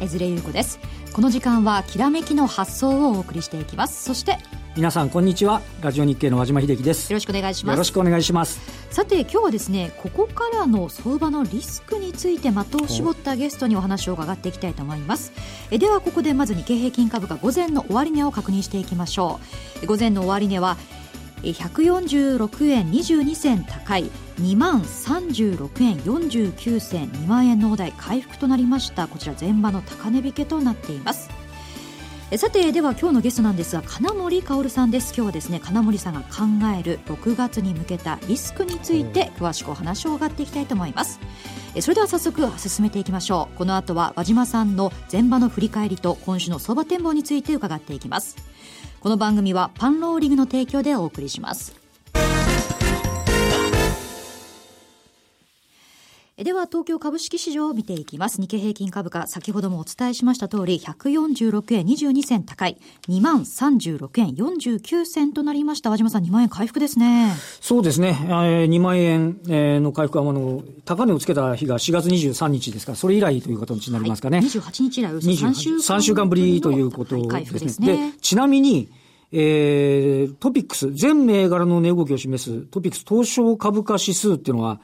江連優子です。この時間はきらめきの発想をお送りしていきます。そして皆さんこんにちは。ラジオ日経の和島秀樹です。よろしくお願いします。よろしくお願いします。さて今日はですねここからの相場のリスクについて的を絞ったゲストにお話を伺っていきたいと思います。えではここでまず日経平均株価午前の終値を確認していきましょう。午前の終値は146円22銭高い2万36円49銭2万円のお台回復となりました。こちら前場の高値引けとなっています。さてでは今日のゲストなんですが金森薫さんです。今日はですね金森さんが考える6月に向けたリスクについて詳しくお話を伺っていきたいと思います。それでは早速進めていきましょう。この後は和島さんの前場の振り返りと今週の相場展望について伺っていきます。この番組はパンローリングの提供でお送りしますでは東京株式市場を見ていきます。日経平均株価先ほどもお伝えしました通り146円22銭高い。2万36円49銭となりました。和島さん2万円回復ですね。そうですね、えー、2万円の回復はあの高値をつけた日が4月23日ですからそれ以来という形になりますかね、はい、28日以来3週間3週間ぶりということですね。でちなみにえー、トピックス、全銘柄の値動きを示すトピックス東証株価指数っていうのは、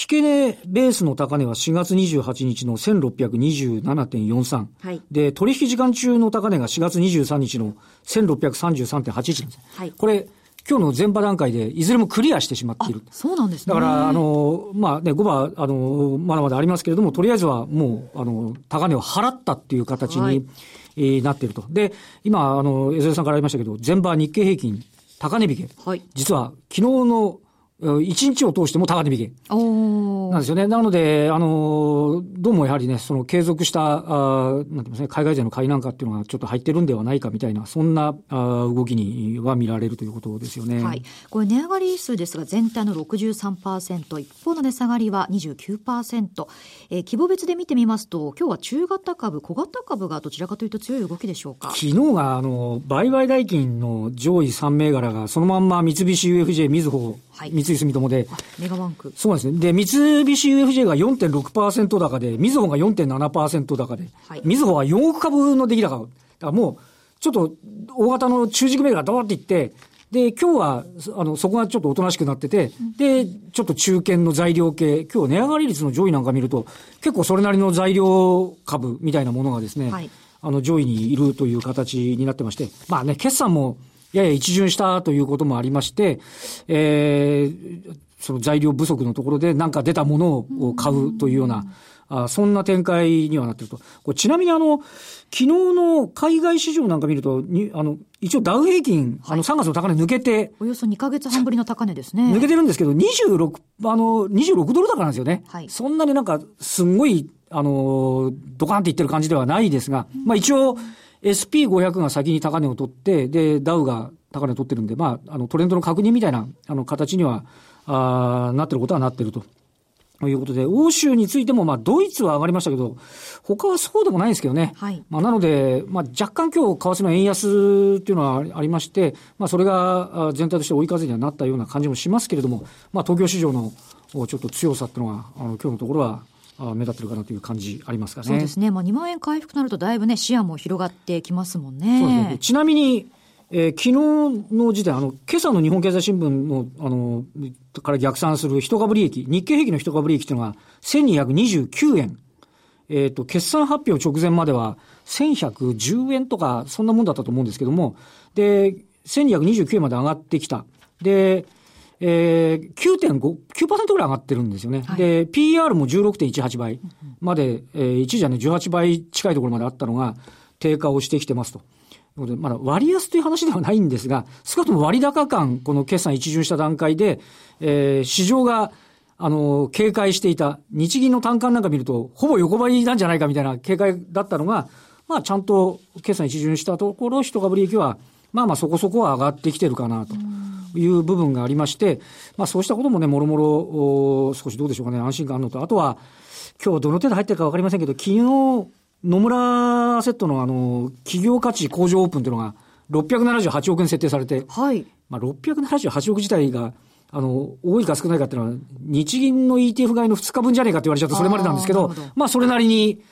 引け値ベースの高値は4月28日の1627.43。はい。で、取引時間中の高値が4月23日の1633.81なんです。はい。これ、今日の前場段階でいずれもクリアしてしまっている。そうなんですね。だから、あの、まあね、5番、あの、まだまだありますけれども、とりあえずはもう、あの、高値を払ったっていう形に、はい、えー、なっていると。で、今、あの、江添さんからありましたけど、前場日経平均、高値引け。はい。実は、昨日の一日を通しても高値引け。なんですよね。なので、あの、どうもやはりね、その継続した、あなんて言いますね、海外勢の買いなんかっていうのがちょっと入ってるんではないかみたいな、そんなあ動きには見られるということですよね。はい。これ値上がり数ですが、全体の63%、一方の値下がりは29%。えー、規模別で見てみますと、今日は中型株、小型株がどちらかというと強い動きでしょうか？昨日が、あの、売買代金の上位3銘柄が、そのまんま三菱 UFJ、みずほ、はい、三井住友で。メガバンク。そうですね。で、三菱 UFJ が4.6%高で、みずほが4.7%高で、みずほは4億株の出来高。だからもう、ちょっと大型の中軸銘柄ドーっていって、で、今日は、あの、そこがちょっとおとなしくなってて、で、ちょっと中堅の材料系、今日値上がり率の上位なんか見ると、結構それなりの材料株みたいなものがですね、はい、あの、上位にいるという形になってまして、まあね、決算も、やや一巡したということもありまして、えー、その材料不足のところで何か出たものを買うというような、あそんな展開にはなってると。これちなみにあの、昨日の海外市場なんか見ると、にあの、一応ダウ平均、はい、あの3月の高値抜けて。およそ2ヶ月半ぶりの高値ですね。抜けてるんですけど、26、あの、26ドル高なんですよね。はい。そんなになんか、すんごい、あの、ドカンっていってる感じではないですが、まあ一応、SP500 が先に高値を取って、で、ダウが高値を取ってるんで、まあ、あの、トレンドの確認みたいな、あの、形には、あなってることはなってると。ということで、欧州についても、まあ、ドイツは上がりましたけど、他はそうでもないんですけどね。はい。まあ、なので、まあ、若干今日、為替の円安っていうのはありまして、まあ、それが全体として追い風にはなったような感じもしますけれども、まあ、東京市場のちょっと強さっていうのは、あの、今日のところは、目立ってるかなという感じありますかね。そうですね。まあ、2万円回復となるとだいぶね、視野も広がってきますもんね。そうですね。ちなみに、えー、昨日の時点、あの、今朝の日本経済新聞の、あの、から逆算する一株利益、日経平均の一株利益というのが1229円。えっ、ー、と、決算発表直前までは1110円とか、そんなもんだったと思うんですけども、で、1229円まで上がってきた。で、えー、9.5、9%ぐらい上がってるんですよね。はい、で、PR も16.18倍まで、えー、一時はね、18倍近いところまであったのが、低下をしてきてますと。まだ割安という話ではないんですが、少なくとも割高感、この決算一巡した段階で、えー、市場が、あの、警戒していた、日銀の単価なんか見ると、ほぼ横ばいなんじゃないかみたいな警戒だったのが、まあ、ちゃんと決算一巡したところ、一株利益は、まあまあそこそこは上がってきてるかなと。いう部分がありまして、まあそうしたこともね、もろもろ、少しどうでしょうかね、安心感あるのと、あとは、今日どの程度入ってるかわかりませんけど、昨日、野村セットのあの、企業価値向上オープンというのが、678億円設定されて、はい。まあ678億自体が、あの、多いか少ないかっていうのは、日銀の ETF 買いの2日分じゃねえかって言われちゃうとそれまでなんですけど、まあそれなりに、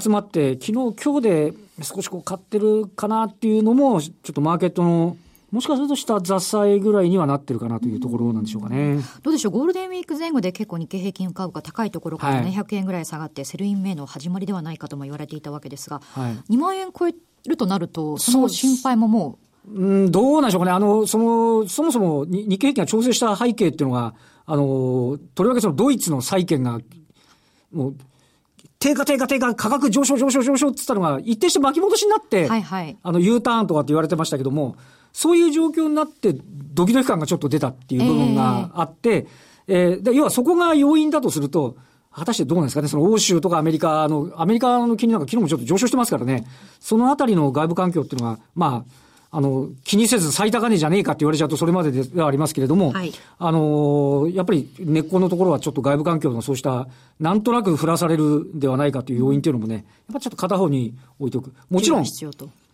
集まって、昨日、今日で少しこう買ってるかなっていうのも、ちょっとマーケットのもしかするとした雑菜ぐらいにはなってるかなというところなんでしょうかね。どうでしょう、ゴールデンウィーク前後で結構日経平均株価高いところから700円ぐらい下がって、 Sell in May の始まりではないかとも言われていたわけですが、はい、2万円超えるとなると、その心配ももう？うん、どうなんでしょうかね。あの、その、そもそも日経平均が調整した背景っていうのが、あの、とりわけそのドイツの債券が、もう、低下低下低下、価格上昇上昇上昇って言ったのが、一転して巻き戻しになって、はいはい、あの、U ターンとかって言われてましたけども、そういう状況になって、ドキドキ感がちょっと出たっていう部分があって、えー、えー、で要はそこが要因だとすると、果たしてどうなんですかね、その欧州とかアメリカの、アメリカの金利なんか昨日もちょっと上昇してますからね、そのあたりの外部環境っていうのが、まあ、あの、気にせず最高値じゃねえかって言われちゃうとそれまでではありますけれども、はい、あの、やっぱり根っこのところはちょっと外部環境のそうした、なんとなく振らされるではないかという要因っていうのもね、やっぱちょっと片方に置いておく。もちろん、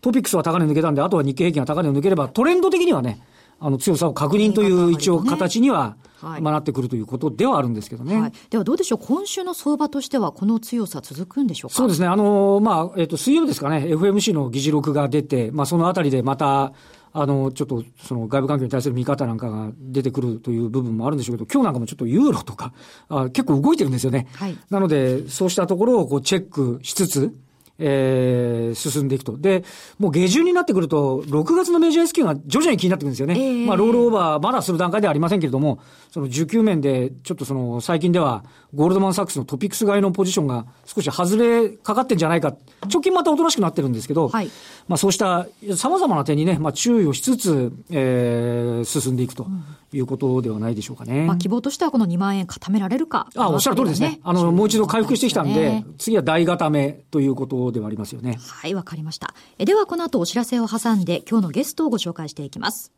トピックスは高値抜けたんで、あとは日経平均は高値を抜ければ、トレンド的にはね、あの強さを確認という一応形には、まあ、なってくるということではあるんですけどね。はい、ではどうでしょう、今週の相場としては、この強さ続くんでしょうか？そうですね、あのまあえっ、ー、と、水曜日ですかね、FMC の議事録が出て、まあ、そのあたりでまた、あの、ちょっと、その外部環境に対する見方なんかが出てくるという部分もあるんでしょうけど、今日なんかもちょっとユーロとか、あ結構動いてるんですよね。はい、なので、そうしたところをこうチェックしつつ、えー、進んでいくと。で、もう下旬になってくると、6月のメジャー S q が徐々に気になってくるんですよね。えー、まあ、ロールオーバー、まだする段階ではありませんけれども、その需給面で、ちょっとその、最近では、ゴールドマンサックスのトピックス買いのポジションが少し外れかかってんじゃないか。直近またおとなしくなってるんですけど、はい、まあ、そうした様々な点にね、まあ、注意をしつつ、えー、進んでいくと。うんいうことではないでしょうかね。まあ、希望としてはこの2万円固められるか、あ、おっしゃる通りですね。あの、もう一度回復してきたんで、次は大固めということではありますよね。はい、わかりました。えでは、この後お知らせを挟んで、今日のゲストをご紹介していきます。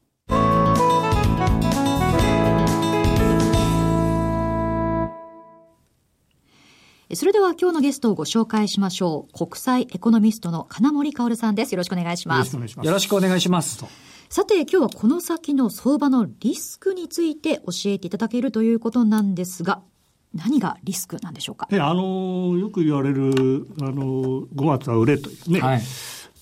それでは今日のゲストをご紹介しましょう。国際エコノミストの金森薫さんです。よろしくお願いします。よろしくお願いします。さて、今日はこの先の相場のリスクについて教えていただけるということなんですが、何がリスクなんでしょうか？えあのよく言われるあの5月は売れというね。はい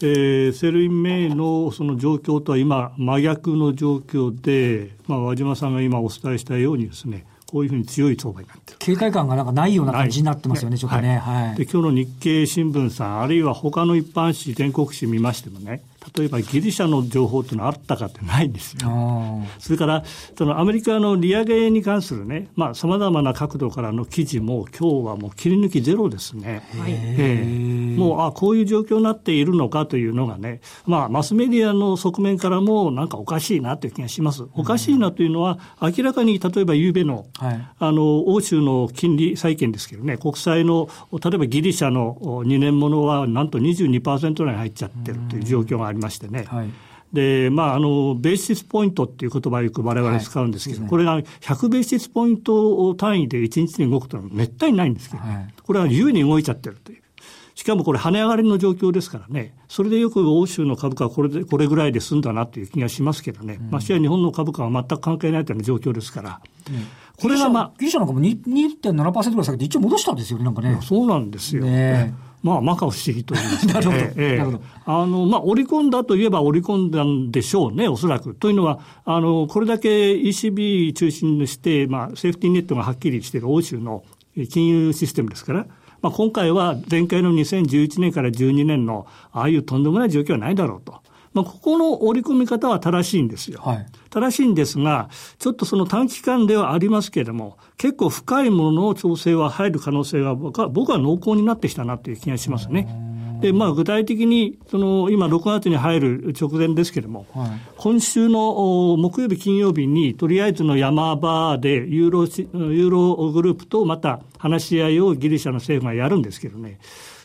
えー、 Sell in May のその状況とは今、真逆の状況で、まあ、和島さんが今お伝えしたようにですね、こういうふうに強い相場になってる。警戒感がなんかないような感じになってますよね、ちょっとね。はい。で、今日の日経新聞さん、あるいは他の一般紙、全国紙見ましてもね、例えばギリシャの情報っていうのはあったかってないんですよ。それから、そのアメリカの利上げに関するね、まあ様々な角度からの記事も今日はもう切り抜きゼロですね。はい、えー、もう、あ、こういう状況になっているのかというのがね、まあマスメディアの側面からもなんかおかしいなという気がします。おかしいなというのは、明らかに例えばゆうべの、はい、あの、欧州の金利債券ですけどね、国債の、例えばギリシャの2年ものはなんと22%ぐらい入っちゃってるという状況がありましてね。はい、で、まあ、あの、ベーシスポイントっていう言葉をよく我々使うんですけど、はいね、これが100ベーシスポイント単位で1日に動くというのはめったにないんですけど、はい、これは自由に動いちゃってるという。しかもこれ跳ね上がりの状況ですからね、それでよく欧州の株価はこれで、これぐらいで済んだなという気がしますけどね、うん、ましてや日本の株価は全く関係ないというような状況ですから、うん、これがまあ。ギリシャなんかも2.7%ぐらい下げて一応戻したんですよね、なんかね。そうなんですよ。ねまあ、まか不思議という、ね、なるほど。ええ、なるほど。あの、まあ、織り込んだといえば織り込んだんでしょうね、おそらく。というのは、あの、これだけ ECB 中心にして、まあ、セーフティーネットがはっきりしている欧州の金融システムですから、まあ、今回は前回の2011年から12年の、ああいうとんでもない状況はないだろうと。まあ、ここの織り込み方は正しいんですよ。はい、正しいんですが、ちょっとその短期間ではありますけれども、結構深いものの調整は入る可能性が僕は僕は濃厚になってきたなという気がしますね。で、まあ、具体的に、その、今、6月に入る直前ですけれども、はい、今週の木曜日、金曜日に、とりあえずの山場で、ユーロ、ユーログループとまた話し合いをギリシャの政府がやるんですけどね、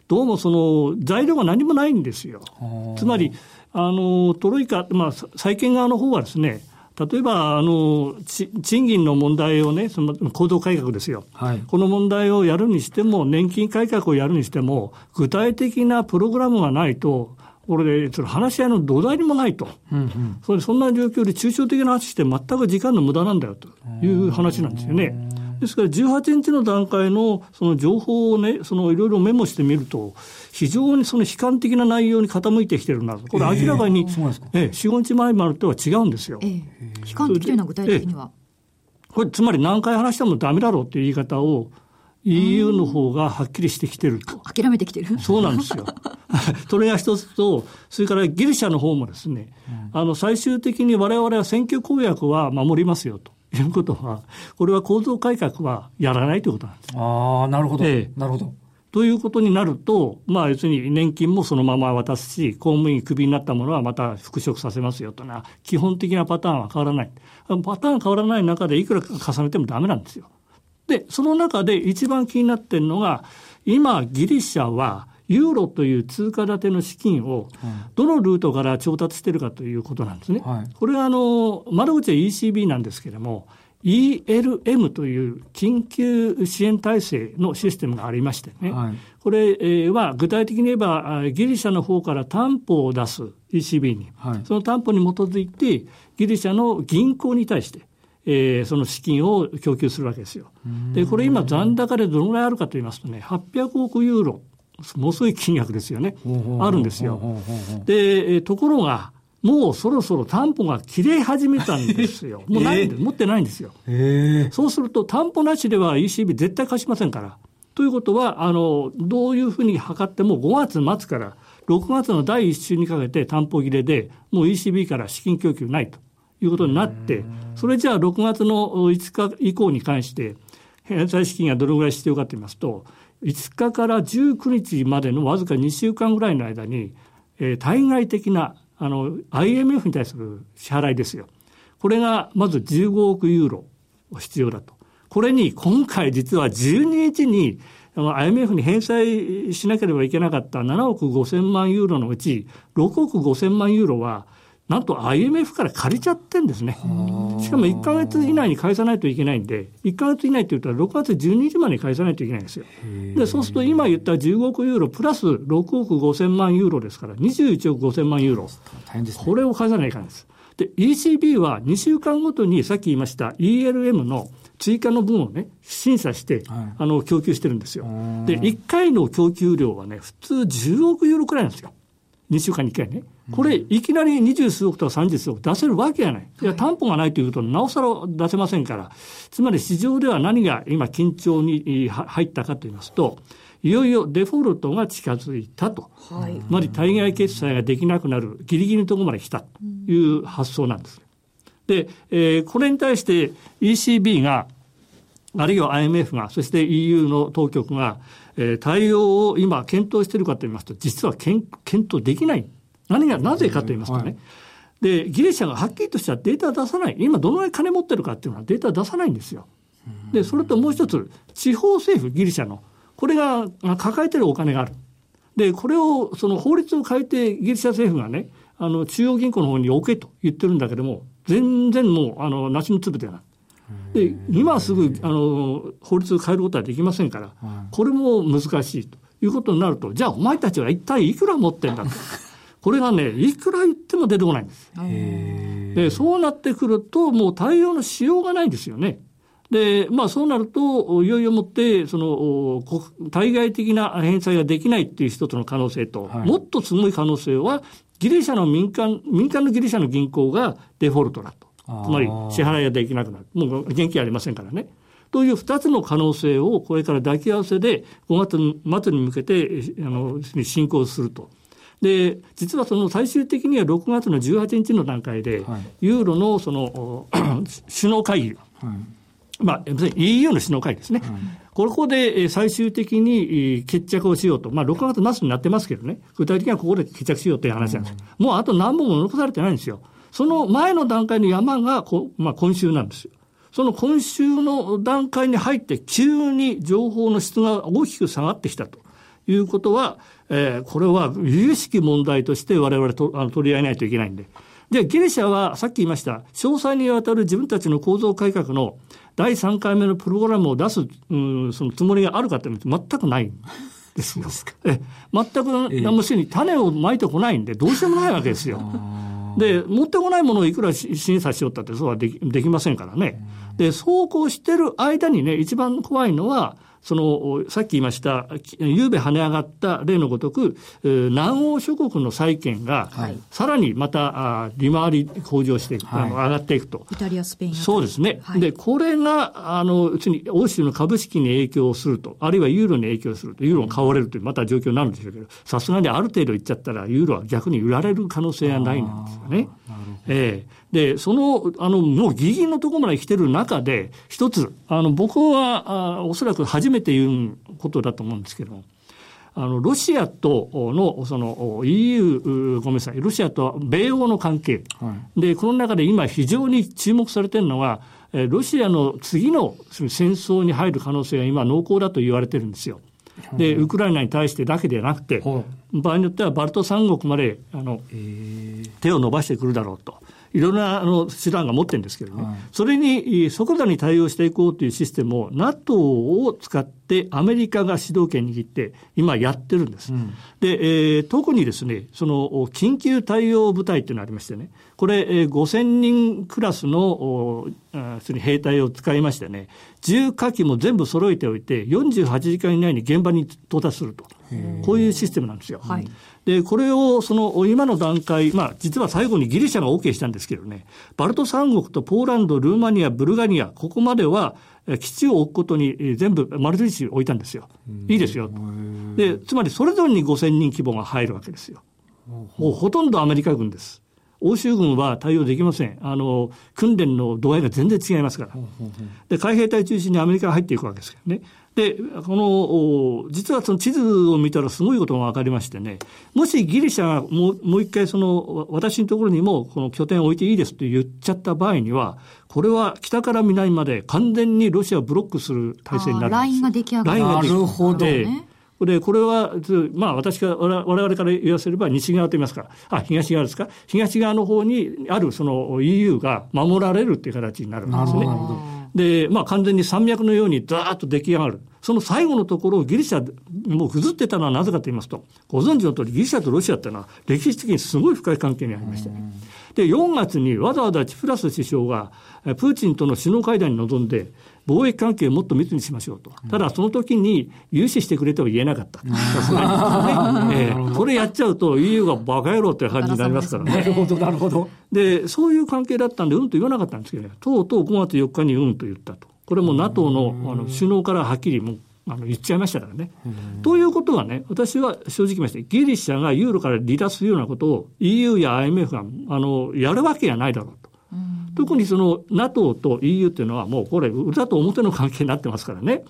どうもその、材料が何もないんですよ。つまり、あの、トロイカ、まあ、債権側の方はですね、例えば、あの、賃金の問題をね、その行動改革ですよ、はい。この問題をやるにしても、年金改革をやるにしても、具体的なプログラムがないと、これで、その話し合いの土台にもないと。うんうん、それそんな状況で抽象的な話して全く時間の無駄なんだよという話なんですよね。ですから18日の段階のその情報をね、そのいろいろメモしてみると、非常にその悲観的な内容に傾いてきてるなと。これ明らかに、えー、ええ、4、5日前までとは違うんですよ。えー、悲観的というのは具体的には、これつまり何回話してもダメだろうっていう言い方を EU の方がはっきりしてきてると。諦めてきてる？そうなんですよ。それが一つと、それからギリシャの方もですね、うん、あの、最終的に我々は選挙公約は守りますよと。いうことは、これは構造改革はやらないということなんです。ああ、なるほど。ええ、なるほど。ということになると、まあ、要するに年金もそのまま渡すし、公務員クビになったものはまた復職させますよとな、基本的なパターンは変わらない。パターン変わらない中でいくら重ねてもダメなんですよ。で、その中で一番気になってるのが、今、ギリシャは、ユーロという通貨建ての資金をどのルートから調達しているかということなんですね。はい、これはあの窓口は ECB なんですけれども ELM という緊急支援体制のシステムがありましてね、はい、これは具体的に言えばギリシャの方から担保を出す ECB に、はい、その担保に基づいてギリシャの銀行に対してえー、その資金を供給するわけですよ。で、これ今残高でどのぐらいあるかと言いますとね、800億ユーロ、ものすごい金額ですよね。あるんですよ。で、ところが、もうそろそろ担保が切れ始めたんですよ。もうないんで、えー、持ってないんですよ。えー、そうすると担保なしでは ECB 絶対貸しませんから。ということは、あの、どういうふうに測っても5月末から6月の第1週にかけて担保切れで、もう ECB から資金供給ないと。いうことになって、それじゃあ6月の5日以降に関して、返済資金がどれぐらい必要かと言いますと、5日から19日までのわずか2週間ぐらいの間に、えー、対外的なあの IMF に対する支払いですよ。これがまず15億ユーロ必要だと。これに今回実は12日に IMF に返済しなければいけなかった7億5千万ユーロのうち6億5千万ユーロはなんと IMF から借りちゃってんですね。しかも1か月以内に返さないといけないんで、1か月以内って言ったら6月12日までに返さないといけないんですよ。で、そうすると今言った15億ユーロプラス6億5千万ユーロですから、21億5千万ユーロ。ね、これを返さないかんです。で、ECB は2週間ごとにさっき言いました ELM の追加の分をね、審査して、はい、あの、供給してるんですよ。で、1回の供給量はね、普通10億ユーロくらいなんですよ。2週間に1回ね。これ、いきなり二十数億とか三十数億出せるわけがない。いや、担保がないというと、なおさら出せませんから。つまり市場では何が今緊張に入ったかと言いますと、いよいよデフォルトが近づいたと。はい、つまり対外決済ができなくなるギリギリのところまで来たという発想なんです。で、えー、これに対して ECB が、あるいは IMF が、そして EU の当局が、えー、対応を今検討しているかと言いますと、実は検討できない。何が、なぜかと言いますとね、はい、で、ギリシャがはっきりとしたデータ出さない。今どのぐらい金持ってるかっていうのはデータ出さないんですよ。で、それともう一つ、地方政府、ギリシャの、これが抱えてるお金がある。で、これを、その法律を変えてギリシャ政府がね、あの、中央銀行の方に置けと言ってるんだけども、全然もう、あの、梨の粒ではない。で、今すぐ、あの、法律を変えることはできませんから、これも難しいということになると、じゃあお前たちは一体いくら持ってんだと。これがね、いくら言っても出てこないんです。で、そうなってくると、もう対応のしようがないんですよね。で、まあそうなると、いよいよもって、その、対外的な返済ができないっていう一つの可能性と、はい、もっとすごい可能性は、ギリシャの民間、民間のギリシャの銀行がデフォルトだと。つまり支払いができなくなる。もう現金ありませんからね。という二つの可能性をこれから抱き合わせで5月末に向けてあの進行すると。で、実はその最終的には6月の18日の段階で、はい、ユーロのその首脳会議、はい、まあ、EU の首脳会議ですね。はい、ここで最終的に決着をしようと。まあ、6月末になってますけどね。具体的にはここで決着しようという話なんです。もうあと何本も残されてないんですよ。その前の段階の山がこ、まあ、今週なんですよ。その今週の段階に入って急に情報の質が大きく下がってきたということは、えー、これは有識問題として我々とあの取り合えないといけないんで。で、ギリシャはさっき言いました、詳細にわたる自分たちの構造改革の第3回目のプログラムを出す、うん、そのつもりがあるかというと全くないんですよ。え全く何もしに種をまいてこないんで、どうしようもないわけですよ。で、持ってこないものをいくら審査しよったってそうはできできませんからね。で、そうこうしてる間にね、一番怖いのは、その、さっき言いました、ゆうべ跳ね上がった例のごとく、南欧諸国の債券が、さらにまた、利回り向上していく、はい、上がっていくと。イタリア、スペインそうですね。はい、で、これが、あの、うちに欧州の株式に影響すると、あるいはユーロに影響すると、ユーロが買われるという、また状況になるんでしょうけど、さすがにある程度いっちゃったら、ユーロは逆に売られる可能性はないんですよね。ええで、その、あの、もうギリギリのところまで来てる中で、一つ、あの、僕は、あおそらく初めて言うことだと思うんですけど、あの、ロシアとの、その、EU、ごめんなさい、ロシアと米欧の関係。はい、で、この中で今非常に注目されてるのは、ロシアの次の戦争に入る可能性が今濃厚だと言われてるんですよ。で、ウクライナに対してだけでなくて、場合によってはバルト三国まであの手を伸ばしてくるだろうと。いろんなあの手段が持ってるんですけどね、はい、それに即座に対応していこうというシステムを NATO を使ってアメリカが主導権握って今やってるんです。うん、で、えー、特にですね、その緊急対応部隊っていうのがありましてね、これ、えー、5000人クラスの兵隊を使いましてね、重火器も全部揃えておいて、48時間以内に現場に到達すると。こういうシステムなんですよ。はいで、これをその今の段階、まあ実は最後にギリシャが OK したんですけどね、バルト三国とポーランド、ルーマニア、ブルガリア、ここまでは基地を置くことに全部丸印置いたんですよ。いいですよ。で、つまりそれぞれに5000人規模が入るわけですよ。もうほとんどアメリカ軍です。欧州軍は対応できません。あの、訓練の度合いが全然違いますから。で、海兵隊中心にアメリカが入っていくわけですけどね。で、この、実はその地図を見たらすごいことが分かりましてね、もしギリシャがもうもう一回その、私のところにもこの拠点を置いていいですと言っちゃった場合には、これは北から南まで完全にロシアをブロックする体制になるんですラインが出来上がる。ラインが出来上がる。なるほど、ね。で、これは、まあ私が、我々から言わせれば西側と言いますか、あ、東側ですか、東側の方にあるその EU が守られるっていう形になるんですね。で、まあ完全に山脈のようにザーッと出来上がる。その最後のところをギリシャ、もうぐずってたのはなぜかと言いますと、ご存知の通りギリシャとロシアっていうのは歴史的にすごい深い関係にありましたね。で、4月にわざわざチフラス首相が、プーチンとの首脳会談に臨んで、貿易関係をもっと密にしましょうと。ただ、その時に融資してくれとは言えなかった。さすがに。ねえー、それやっちゃうと EU がバカ野郎って感じになりますからね。なるほど、なるほど。で、そういう関係だったんで、うんと言わなかったんですけどね、とうとう5月4日にうんと言ったと。これも NATO のあの首脳からはっきりもあの言っちゃいましたからね。ということはね、私は正直言いまして、ギリシャがユーロから離脱するようなことを EU や IMF があのやるわけがないだろうと。特にその NATO と EU っていうのはもうこれ裏と表の関係になってますからね。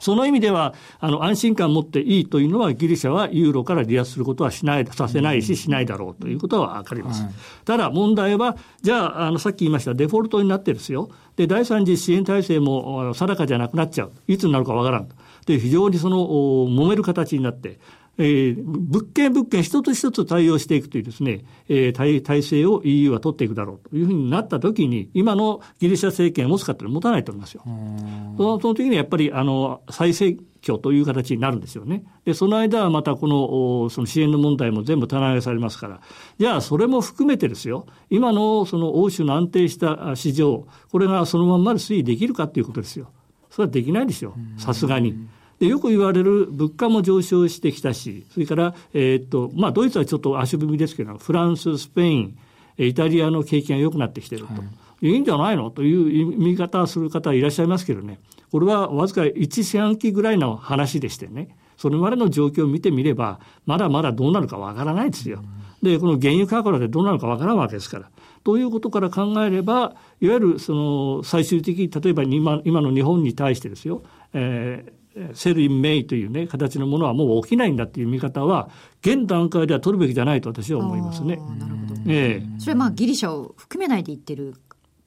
その意味では、あの、安心感を持っていいというのは、ギリシャはユーロから離脱することはしない、させないし、しないだろうということはわかります。はい、ただ、問題は、じゃあ、あの、さっき言いました、デフォルトになってですよ。で、第三次支援体制も定かじゃなくなっちゃう。いつになるかわからん。で、非常にその、揉める形になって、えー、物件物件一つ一つ対応していくというですね、えー、体体制を EU は取っていくだろうというふうになったときに、今のギリシャ政権を持つかというのは持たないと思いますよ。そのその時にやっぱり、あの、再生挙という形になるんですよね。で、その間はまたこの、その支援の問題も全部棚上げされますから、じゃあそれも含めてですよ、今のその欧州の安定した市場、これがそのまんまで推移できるかということですよ。それはできないですよ、さすがに。でよく言われる物価も上昇してきたし、それから、えー、っと、まあ、ドイツはちょっと足踏みですけど、フランス、スペイン、イタリアの景気が良くなってきていると。はいいいんじゃないの？という見方をする方いらっしゃいますけどね、これはわずか1四半期ぐらいの話でしてね、それまでの状況を見てみれば、まだまだどうなるかわからないですよ。で、この原油価格でどうなるかわからんわけですから。ということから考えれば、いわゆるその最終的、例えば今今の日本に対してですよ、えーセルイン・メイというね、形のものはもう起きないんだっていう見方は、現段階では取るべきじゃないと私は思いますね。なるほど。ええー、それはまあギリシャを含めないで言ってる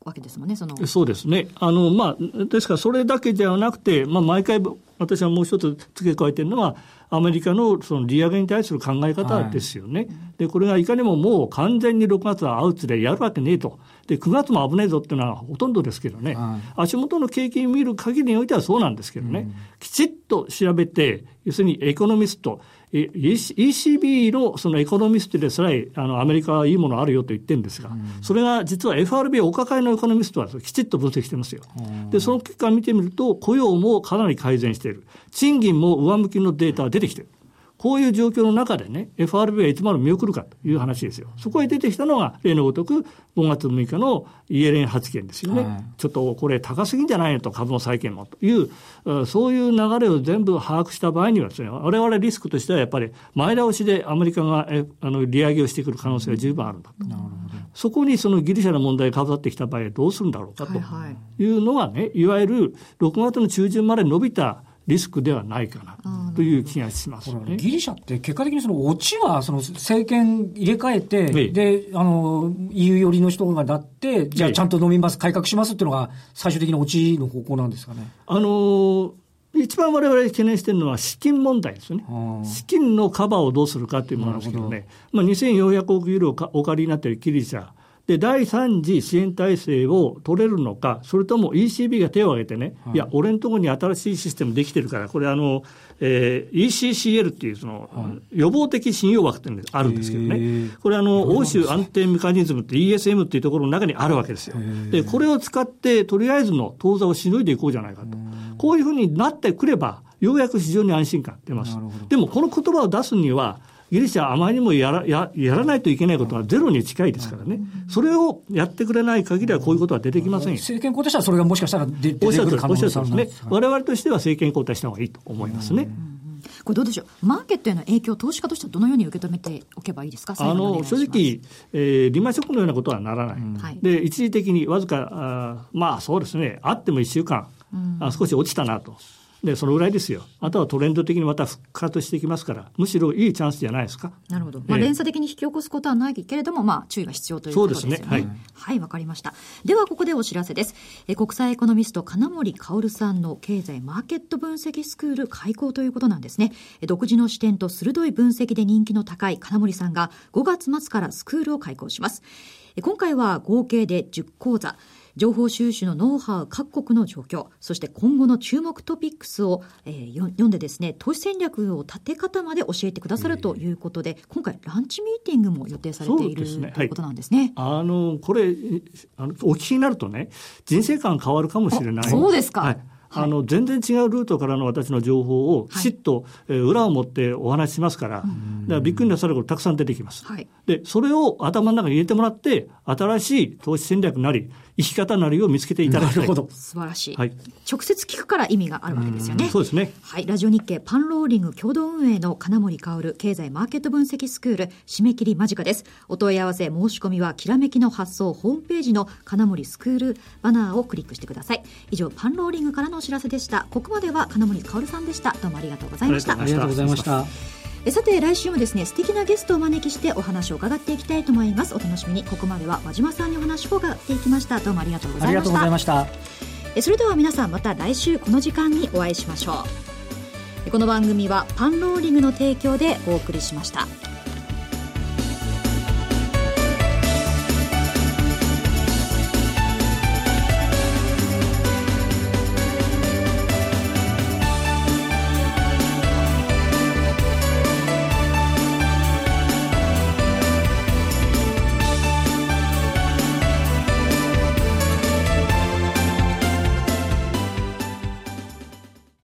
わけですもんね、その。そうですね。あの、まあ、ですからそれだけではなくて、まあ、毎回私はもう一つ付け加えてるのは、アメリカのその利上げに対する考え方ですよね。はい、で、これがいかにももう完全に6月はアウツでやるわけねえと。で、9月も危ねえぞっていうのはほとんどですけどね。はい、足元の景気を見る限りにおいてはそうなんですけどね。うん、きちっと調べて、要するにエコノミスト、ECB のそのエコノミストでさえ、あの、アメリカはいいものあるよと言ってるんですが、うん、それが実は FRB お抱えのエコノミストはきちっと分析してますよ。で、その結果を見てみると、雇用もかなり改善している。賃金も上向きのデータが出てきている。こういう状況の中でね、FRB はいつまで見送るかという話ですよ。そこへ出てきたのが、例のごとく5月6日のイエレン発言ですよね。はい、ちょっとこれ高すぎんじゃないのと、株の債券もという、そういう流れを全部把握した場合にはですね、我々リスクとしてはやっぱり前倒しでアメリカがあの利上げをしてくる可能性が十分あるんだと。そこにそのギリシャの問題がかぶってきた場合どうするんだろうかというのはね、いわゆる6月の中旬まで伸びたリスクではないかなという気がします、ね、ギリシャって結果的にそのオチはその政権入れ替えて、で、あの、EU 寄りの人がなって、じゃあちゃんと飲みます、改革しますっていうのが最終的なオチの方向なんですかね。あの一番我々懸念しているのは資金問題ですよね。資金のカバーをどうするかというものなんですけどね。どまあ、2400億ユーロお借りになっているギリシャ。で、第3次支援体制を取れるのか、それとも ECB が手を挙げてね、はい、いや、俺のところに新しいシステムできてるから、これあの、えー、ECCL っていうその、はい、予防的信用枠っていうのがあるんですけどね、これあの、欧州安定メカニズムって ESM っていうところの中にあるわけですよ。で、これを使って、とりあえずの当座をしのいでいこうじゃないかと。こういうふうになってくれば、ようやく市場に安心感出ます。でも、この言葉を出すには、ギリシャはあまりにもやらややらないといけないことはゼロに近いですからね、それをやってくれない限りはこういうことは出てきませんよ。政権交代したらそれがもしかしたら出てくる可能性があるんですね。我々としては政権交代した方がいいと思いますね。これどうでしょう、マーケットへの影響、投資家としてはどのように受け止めておけばいいですか、あの正直、えー、リーマンショックのようなことはならない、うん、で一時的にわずかあ、まあそうですね、あっても1週間、うん、あ少し落ちたなと。で、そのぐらいですよ。あとはトレンド的にまた復活していきますから、むしろいいチャンスじゃないですか。なるほど。まあ、連鎖的に引き起こすことはないけれども、まあ、注意が必要ということですね。そうですね。はい。はい、わかりました。では、ここでお知らせです。え国際エコノミスト、金森薫さんの経済マーケット分析スクール開講ということなんですね。独自の視点と鋭い分析で人気の高い金森さんが5月末からスクールを開講します。今回は合計で10講座。情報収集のノウハウ、各国の状況、そして今後の注目トピックスを、えー、読んでですね、投資戦略を立て方まで教えてくださるということで、今回ランチミーティングも予定されている、ね、ということなんですね。はい、あの、これ、あのお聞きになるとね、人生観変わるかもしれない。そうですか。はいあの、全然違うルートからの私の情報をきちっと、え裏を持ってお話ししますから、だからびっくりなさることたくさん出てきます。はい、で、それを頭の中に入れてもらって、新しい投資戦略なり、生き方なりを見つけていただきたい。なるほど。素晴らしい。はい。直接聞くから意味があるわけですよね。そうですね。はい。ラジオ日経パンローリング共同運営の金森薫経済マーケット分析スクール締め切り間近です。お問い合わせ申し込みはきらめきの発送ホームページの金森スクールバナーをクリックしてください。以上、パンローリングからのお知らせでした。ここまでは金森薫さんでした。どうもありがとうございました。ありがとうございました。さて来週もですね素敵なゲストをお招きしてお話を伺っていきたいと思います。お楽しみに。ここまでは和島さんにお話を伺っていきました。どうもありがとうございました。それでは皆さんまた来週この時間にお会いしましょう。この番組はパンローリングの提供でお送りしました。